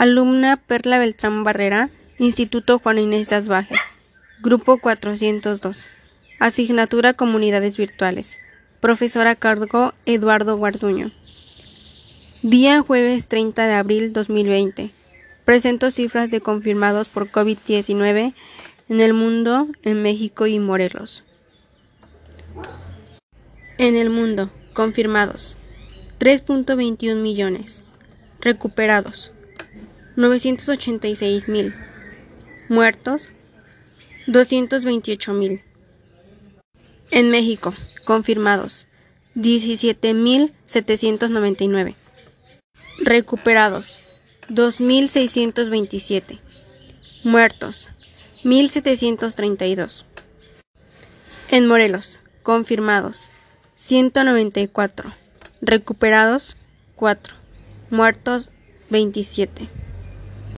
Alumna Perla Beltrán Barrera, Instituto Juan Inés Asbaje. Grupo 402. Asignatura Comunidades Virtuales. Profesora cargo Eduardo Guarduño. Día jueves 30 de abril 2020. Presento cifras de confirmados por COVID-19 en el mundo, en México y Morelos. En el mundo, confirmados 3.21 millones. Recuperados 986 mil. Muertos 228 mil. En México, confirmados 17.799. Recuperados 2.627. Muertos 1.732. En Morelos, confirmados 194. Recuperados 4. Muertos 27.